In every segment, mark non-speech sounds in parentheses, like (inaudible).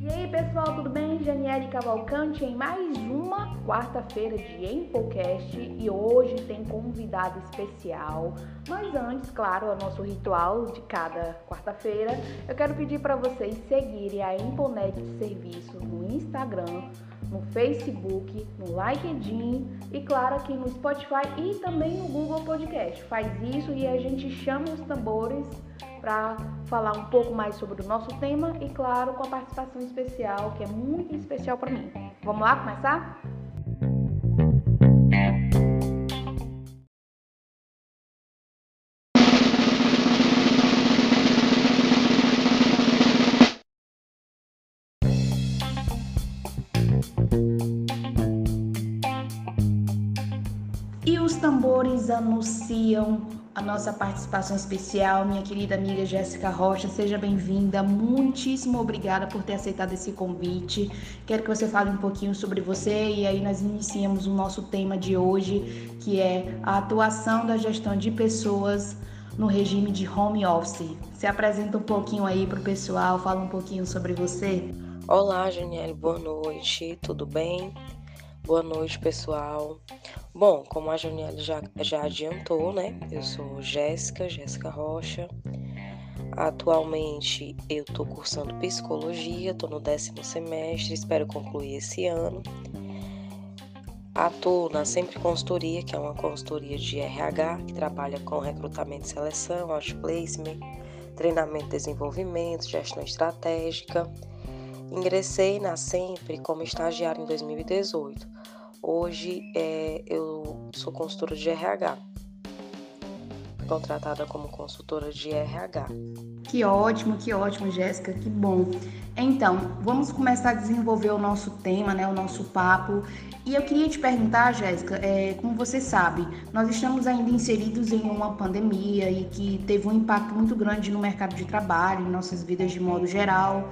E aí pessoal, tudo bem? Janiele Cavalcante em mais uma quarta-feira de Empocast e hoje tem convidado especial. Mas antes, claro, o nosso ritual de cada quarta-feira, eu quero pedir para vocês seguirem a Emponet Serviço no Instagram, no Facebook, no LinkedIn e claro aqui no Spotify e também no Google Podcast. Faz isso e a gente chama os tambores para falar um pouco mais sobre o nosso tema e claro com a participação especial que é muito especial para mim. Vamos lá começar? E os tambores anunciam a nossa participação especial, minha querida amiga Jéssica Rocha. Seja bem-vinda. Muitíssimo obrigada por ter aceitado esse convite. Quero que você fale um pouquinho sobre você e aí nós iniciamos o nosso tema de hoje, que é a atuação da gestão de pessoas no regime de home office. Se apresenta um pouquinho aí para o pessoal, fala um pouquinho sobre você. Olá, Janiele, boa noite, tudo bem? Boa noite, pessoal. Bom, como a Janiele já, já adiantou, né? Eu sou Jéssica, Jéssica Rocha. Atualmente eu estou cursando psicologia, estou no décimo semestre, espero concluir esse ano. Atuo na Sempre Consultoria, que é uma consultoria de RH que trabalha com recrutamento e seleção, outplacement, treinamento e desenvolvimento, gestão estratégica. Ingressei na Sempre como estagiário em 2018. Hoje é, eu sou consultora de RH, contratada como consultora de RH. Que ótimo, que ótimo, Jéssica, que bom. Então, vamos começar a desenvolver o nosso tema, né, o nosso papo. E eu queria te perguntar, Jéssica, é, como você sabe, nós estamos ainda inseridos em uma pandemia e que teve um impacto muito grande no mercado de trabalho, em nossas vidas de modo geral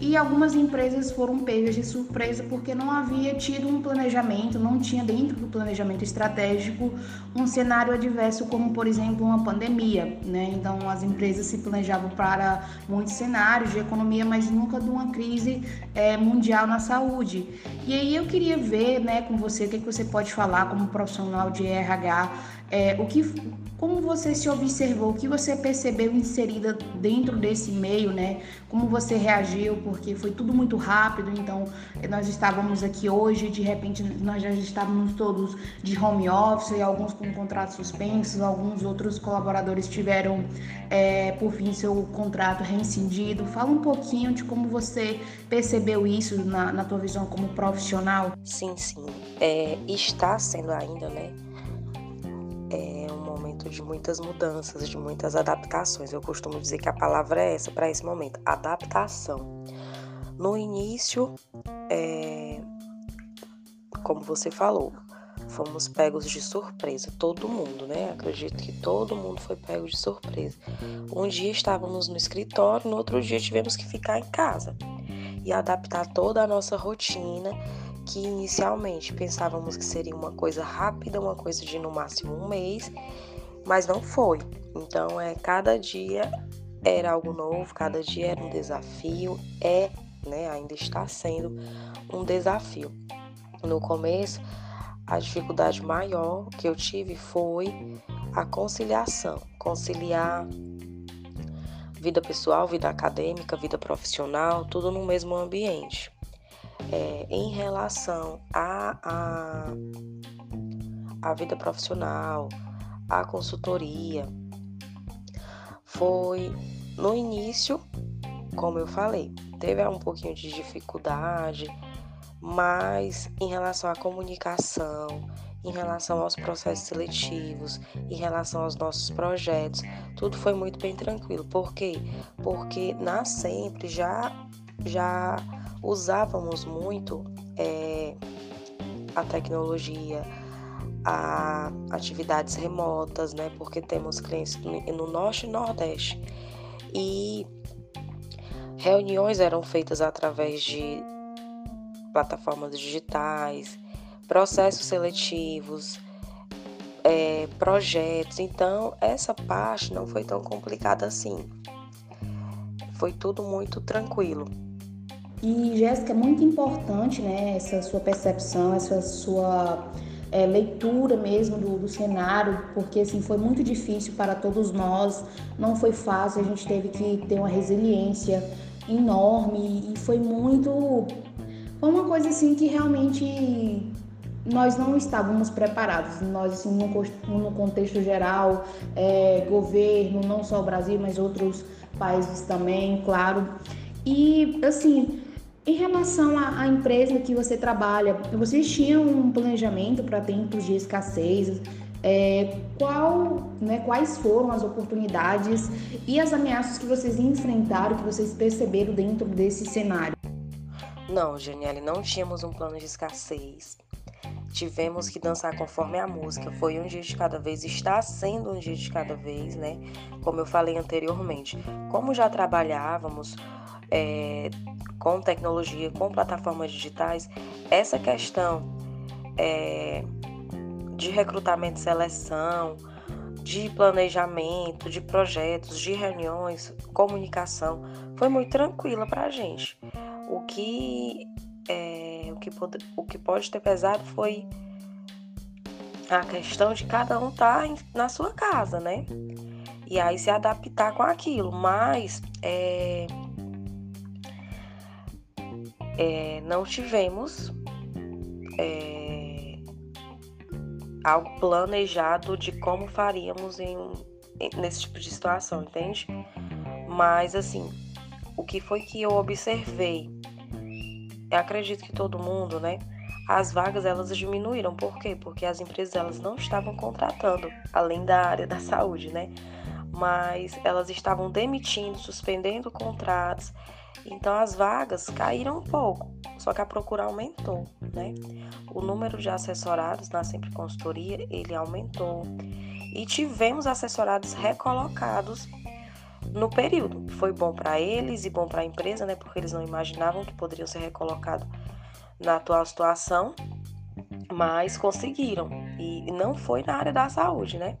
e algumas empresas foram pegas de surpresa porque não havia tido um planejamento, não tinha dentro do planejamento estratégico um cenário adverso como, por exemplo, uma pandemia, né? Então as empresas se planejavam para muitos cenários de economia, mas nunca de uma crise é, mundial na saúde. E aí eu queria ver, né, com você o que, que você pode falar como profissional de RH, é, o que como você se observou, o que você percebeu inserida dentro desse meio, né? Como você reagiu, porque foi tudo muito rápido, então nós estávamos aqui hoje, de repente nós já estávamos todos de home office, alguns com contratos suspensos, alguns outros colaboradores tiveram, é, por fim, seu contrato rescindido. Fala um pouquinho de como você percebeu isso na, na tua visão como profissional. Sim, sim. É, está sendo ainda, né? De muitas mudanças, de muitas adaptações. Eu costumo dizer que a palavra é essa para esse momento: adaptação. No início, é, como você falou, fomos pegos de surpresa, todo mundo, né? Acredito que todo mundo foi pego de surpresa. Um dia estávamos no escritório, no outro dia tivemos que ficar em casa e adaptar toda a nossa rotina, que inicialmente pensávamos que seria uma coisa rápida, uma coisa de no máximo um mês, mas não foi. Então, é cada dia era algo novo, cada dia era um desafio, é, né, ainda está sendo um desafio. No começo, a dificuldade maior que eu tive foi a conciliação, conciliar vida pessoal, vida acadêmica, vida profissional, tudo no mesmo ambiente. É, em relação à a, a, a vida profissional, a consultoria foi no início, como eu falei, teve um pouquinho de dificuldade, mas em relação à comunicação, em relação aos processos seletivos, em relação aos nossos projetos, tudo foi muito bem tranquilo. Por quê? Porque na sempre já já usávamos muito é, a tecnologia, a atividades remotas, né? Porque temos clientes no norte e nordeste. E reuniões eram feitas através de plataformas digitais, processos seletivos, é, projetos. Então, essa parte não foi tão complicada assim. foi tudo muito tranquilo. E Jéssica, é muito importante, né, essa sua percepção, essa sua é, leitura mesmo do, do, cenário, porque assim foi muito difícil para todos nós, não foi fácil, a gente teve que ter uma resiliência enorme e foi muito, foi uma coisa assim que realmente nós não estávamos preparados. Nós, assim, no, no contexto geral, é, governo, não só o Brasil, mas outros países também, claro. E, assim, em relação à, à, empresa que você trabalha, vocês tinham um planejamento para tempos de escassez? É, qual, né, quais foram as oportunidades e as ameaças que vocês enfrentaram, que vocês perceberam dentro desse cenário? Não, Janiele, não tínhamos um plano de escassez. Tivemos que dançar conforme a música. Foi um dia de cada vez, está sendo um dia de cada vez, né? Como eu falei anteriormente. Como já trabalhávamos é, com tecnologia, com plataformas digitais, essa questão é, de recrutamento e seleção, de planejamento, de projetos, de reuniões, comunicação, foi muito tranquila para a gente. O que, é, o, que pode, o que pode ter pesado foi a questão de cada um estar tá na sua casa, né? E aí se adaptar com aquilo. Mas é, é, não tivemos é, algo planejado de como faríamos em, nesse tipo de situação, entende? Mas assim, o que foi que eu observei? Eu acredito que todo mundo, né? As vagas elas diminuíram, por quê? Porque as empresas elas não estavam contratando, além da área da saúde, né? Mas elas estavam demitindo, suspendendo contratos então as vagas caíram um pouco, só que a procura aumentou, né? O número de assessorados na Sempre Consultoria, ele aumentou. E tivemos assessorados recolocados no período. Foi bom para eles e bom para a empresa, né? Porque eles não imaginavam que poderiam ser recolocados na atual situação, mas conseguiram. E não foi na área da saúde, né?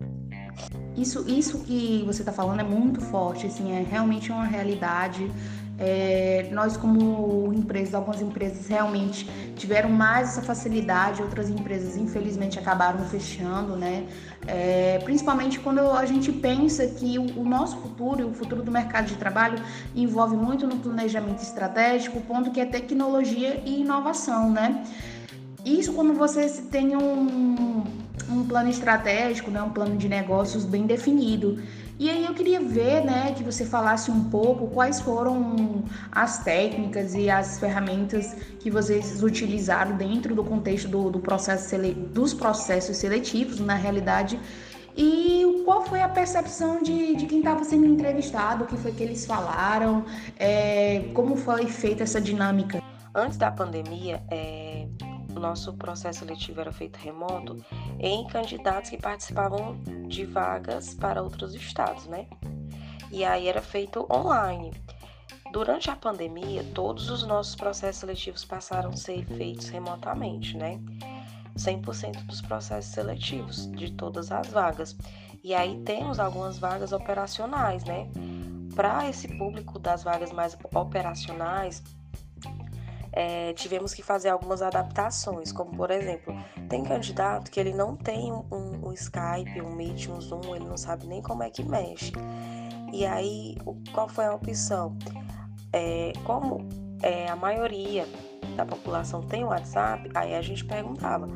Isso, isso que você está falando é muito forte, assim, é realmente uma realidade é, nós, como empresas, algumas empresas realmente tiveram mais essa facilidade, outras empresas, infelizmente, acabaram fechando, né? É, principalmente quando a gente pensa que o, o nosso futuro, o futuro do mercado de trabalho, envolve muito no planejamento estratégico, o ponto que é tecnologia e inovação, né? Isso quando você tem um, um plano estratégico, né, um plano de negócios bem definido. E aí eu queria ver, né, que você falasse um pouco quais foram as técnicas e as ferramentas que vocês utilizaram dentro do contexto do, do processo dos processos seletivos, na realidade, e qual foi a percepção de, de quem estava sendo entrevistado, o que foi que eles falaram, é, como foi feita essa dinâmica? Antes da pandemia, é, nosso processo seletivo era feito remoto em candidatos que participavam de vagas para outros estados, né? E aí era feito online. Durante a pandemia, todos os nossos processos seletivos passaram a ser feitos remotamente, né? 100% dos processos seletivos de todas as vagas. E aí temos algumas vagas operacionais, né? Para esse público das vagas mais operacionais, é, tivemos que fazer algumas adaptações, como por exemplo, tem candidato que ele não tem um, um, Skype, um Meet, um Zoom, ele não sabe nem como é que mexe. E aí, qual foi a opção? É, como é, a maioria da população tem WhatsApp, aí a gente perguntava,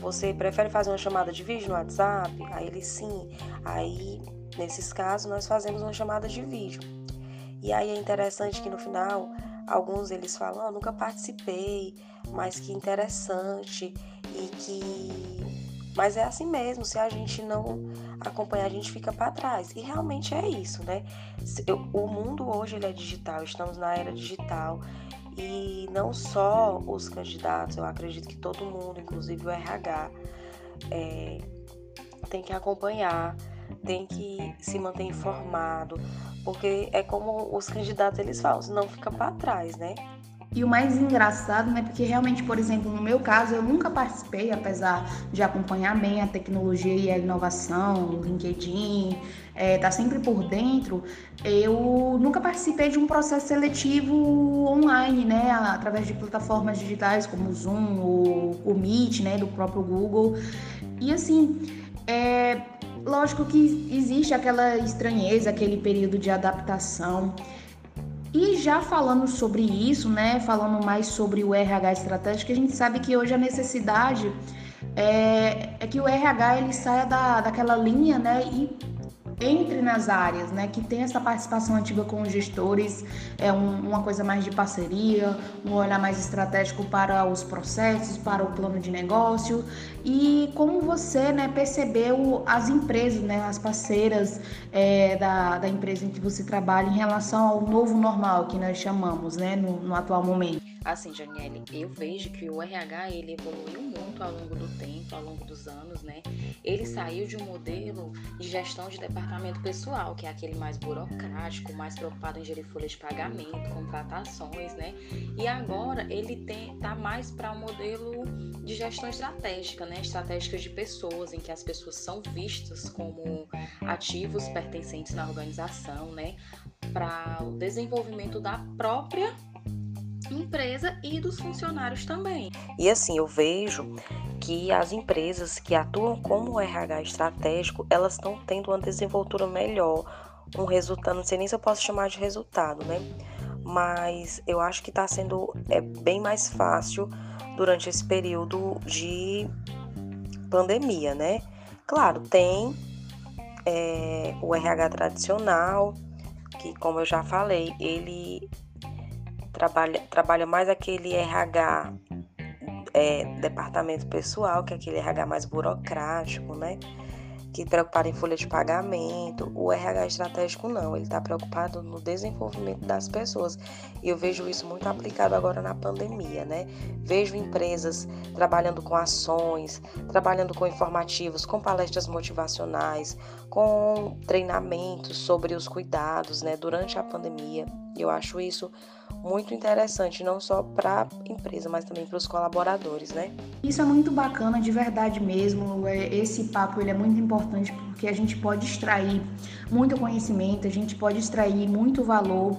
você prefere fazer uma chamada de vídeo no WhatsApp? Aí ele sim. Aí, nesses casos, nós fazemos uma chamada de vídeo. E aí é interessante que no final Alguns eles falam, oh, nunca participei, mas que interessante e que mas é assim mesmo, se a gente não acompanhar, a gente fica para trás. E realmente é isso, né? O mundo hoje ele é digital, estamos na era digital. E não só os candidatos, eu acredito que todo mundo, inclusive o RH, é, tem que acompanhar, tem que se manter informado, porque é como os candidatos eles falam, não fica para trás, né? E o mais engraçado, né, porque realmente, por exemplo, no meu caso, eu nunca participei, apesar de acompanhar bem a tecnologia e a inovação, o LinkedIn, é, tá sempre por dentro, eu nunca participei de um processo seletivo online, né, através de plataformas digitais como o Zoom, o, o Meet, né, do próprio Google. E assim, é, lógico que existe aquela estranheza, aquele período de adaptação. E já falando sobre isso, né, falando mais sobre o RH estratégico, a gente sabe que hoje a necessidade é, é que o RH ele saia da, daquela linha, né, e entre nas áreas, né, que tem essa participação ativa com os gestores, é um, uma coisa mais de parceria, um olhar mais estratégico para os processos, para o plano de negócio e como você, né, percebeu as empresas, né, as parceiras é, da, da empresa em que você trabalha em relação ao novo normal que nós chamamos, né, no, no atual momento. Assim, Janiele, eu vejo que o RH ele evoluiu muito ao longo do tempo, ao longo dos anos, né? Ele saiu de um modelo de gestão de departamento pessoal, que é aquele mais burocrático, mais preocupado em gerir folhas de pagamento, contratações, né? E agora ele tem tá mais para um modelo de gestão estratégica, né? Estratégica de pessoas, em que as pessoas são vistas como ativos pertencentes na organização, né? Para o desenvolvimento da própria empresa e dos funcionários também. E assim, eu vejo que as empresas que atuam como RH estratégico, elas estão tendo uma desenvoltura melhor, um resultado, não sei nem se eu posso chamar de resultado, né? Mas eu acho que está sendo é, bem mais fácil durante esse período de pandemia, né? Claro, tem é, o RH tradicional, que como eu já falei, ele trabalha, trabalha mais aquele RH é, departamento pessoal, que é aquele RH mais burocrático, né? Que preocupado em folha de pagamento. O RH estratégico não, ele está preocupado no desenvolvimento das pessoas. E eu vejo isso muito aplicado agora na pandemia, né? Vejo empresas trabalhando com ações, trabalhando com informativos, com palestras motivacionais, com treinamentos sobre os cuidados, né? Durante a pandemia. Eu acho isso muito interessante, não só para a empresa, mas também para os colaboradores, né? Isso é muito bacana, de verdade mesmo. É, esse papo ele é muito importante porque a gente pode extrair muito conhecimento, a gente pode extrair muito valor.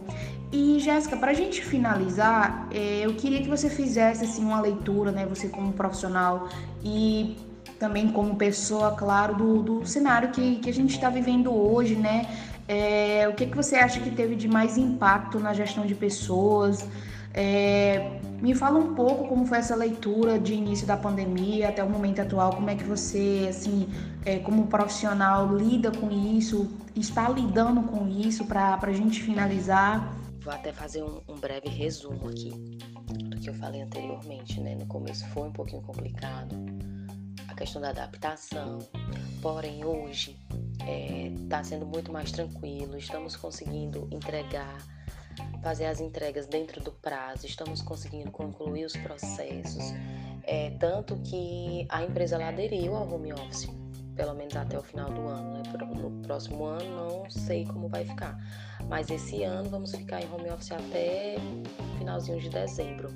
E Jéssica, para a gente finalizar, é, eu queria que você fizesse assim uma leitura, né? Você como profissional e também como pessoa, claro, do, do cenário que, que a gente está vivendo hoje, né? É, o que, que você acha que teve de mais impacto na gestão de pessoas? É, me fala um pouco como foi essa leitura de início da pandemia até o momento atual, como é que você, assim, é, como profissional, lida com isso, está lidando com isso para a gente finalizar? Vou até fazer um, um, breve resumo aqui do que eu falei anteriormente, né? No começo foi um pouquinho complicado a questão da adaptação, porém hoje está é, tá sendo muito mais tranquilo, estamos conseguindo entregar, fazer as entregas dentro do prazo, estamos conseguindo concluir os processos, é, tanto que a empresa ela aderiu ao home office, pelo menos até o final do ano. Né? No próximo ano não sei como vai ficar, mas esse ano vamos ficar em home office até finalzinho de dezembro,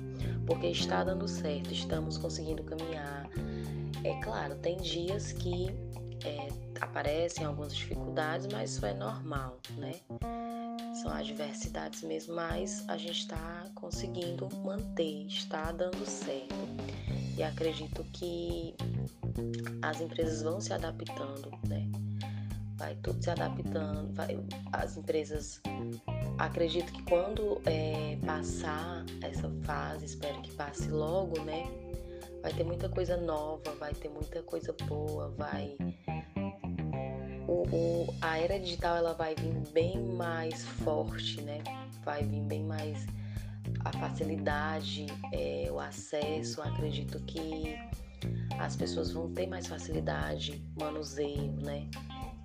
porque está dando certo, estamos conseguindo caminhar. É claro, tem dias que é, aparecem algumas dificuldades, mas isso é normal, né? São adversidades mesmo, mas a gente está conseguindo manter, está dando certo. E acredito que as empresas vão se adaptando, né? Vai tudo se adaptando. Vai, as empresas, acredito que quando é, passar essa fase, espero que passe logo, né? Vai ter muita coisa nova, vai ter muita coisa boa, vai o, o, a era digital ela vai vir bem mais forte, né? Vai vir bem mais a facilidade, é, o acesso. Acredito que as pessoas vão ter mais facilidade, manuseio, né?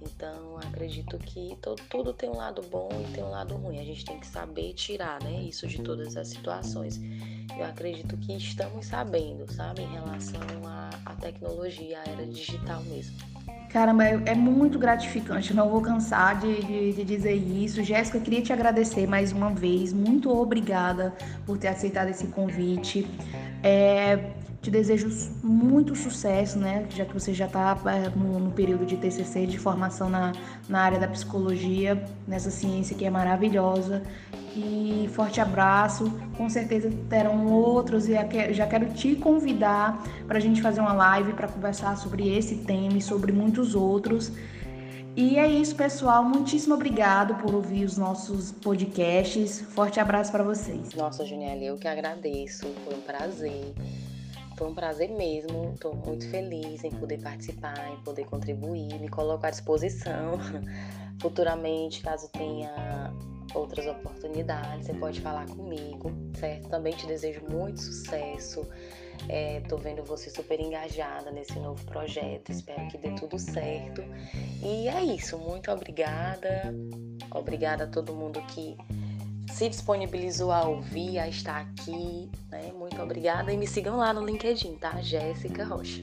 Então, acredito que tudo tem um lado bom e tem um lado ruim. A gente tem que saber tirar, né, isso de todas as situações. Eu acredito que estamos sabendo, sabe, em relação à tecnologia, à era digital mesmo. Caramba, é, é muito gratificante, não vou cansar de, de, de dizer isso. Jéssica, queria te agradecer mais uma vez. Muito obrigada por ter aceitado esse convite. É, te desejo muito sucesso, né? Já que você já está é, no, no, período de TCC, de formação na, na área da psicologia, nessa ciência que é maravilhosa. E forte abraço. Com certeza terão outros e já quero te convidar para a gente fazer uma live para conversar sobre esse tema e sobre muitos outros. E é isso, pessoal. Muitíssimo obrigado por ouvir os nossos podcasts. Forte abraço para vocês. Nossa, Juniela, eu que agradeço. Foi um prazer. Foi um prazer mesmo. Estou muito feliz em poder participar, em poder contribuir. Me coloco à disposição (laughs) futuramente, caso tenha outras oportunidades, você pode falar comigo, certo? Também te desejo muito sucesso. É, tô vendo você super engajada nesse novo projeto. Espero que dê tudo certo. E é isso. Muito obrigada. Obrigada a todo mundo que se disponibilizou a ouvir, a estar aqui. Né? Muito obrigada. E me sigam lá no LinkedIn, tá? Jéssica Rocha.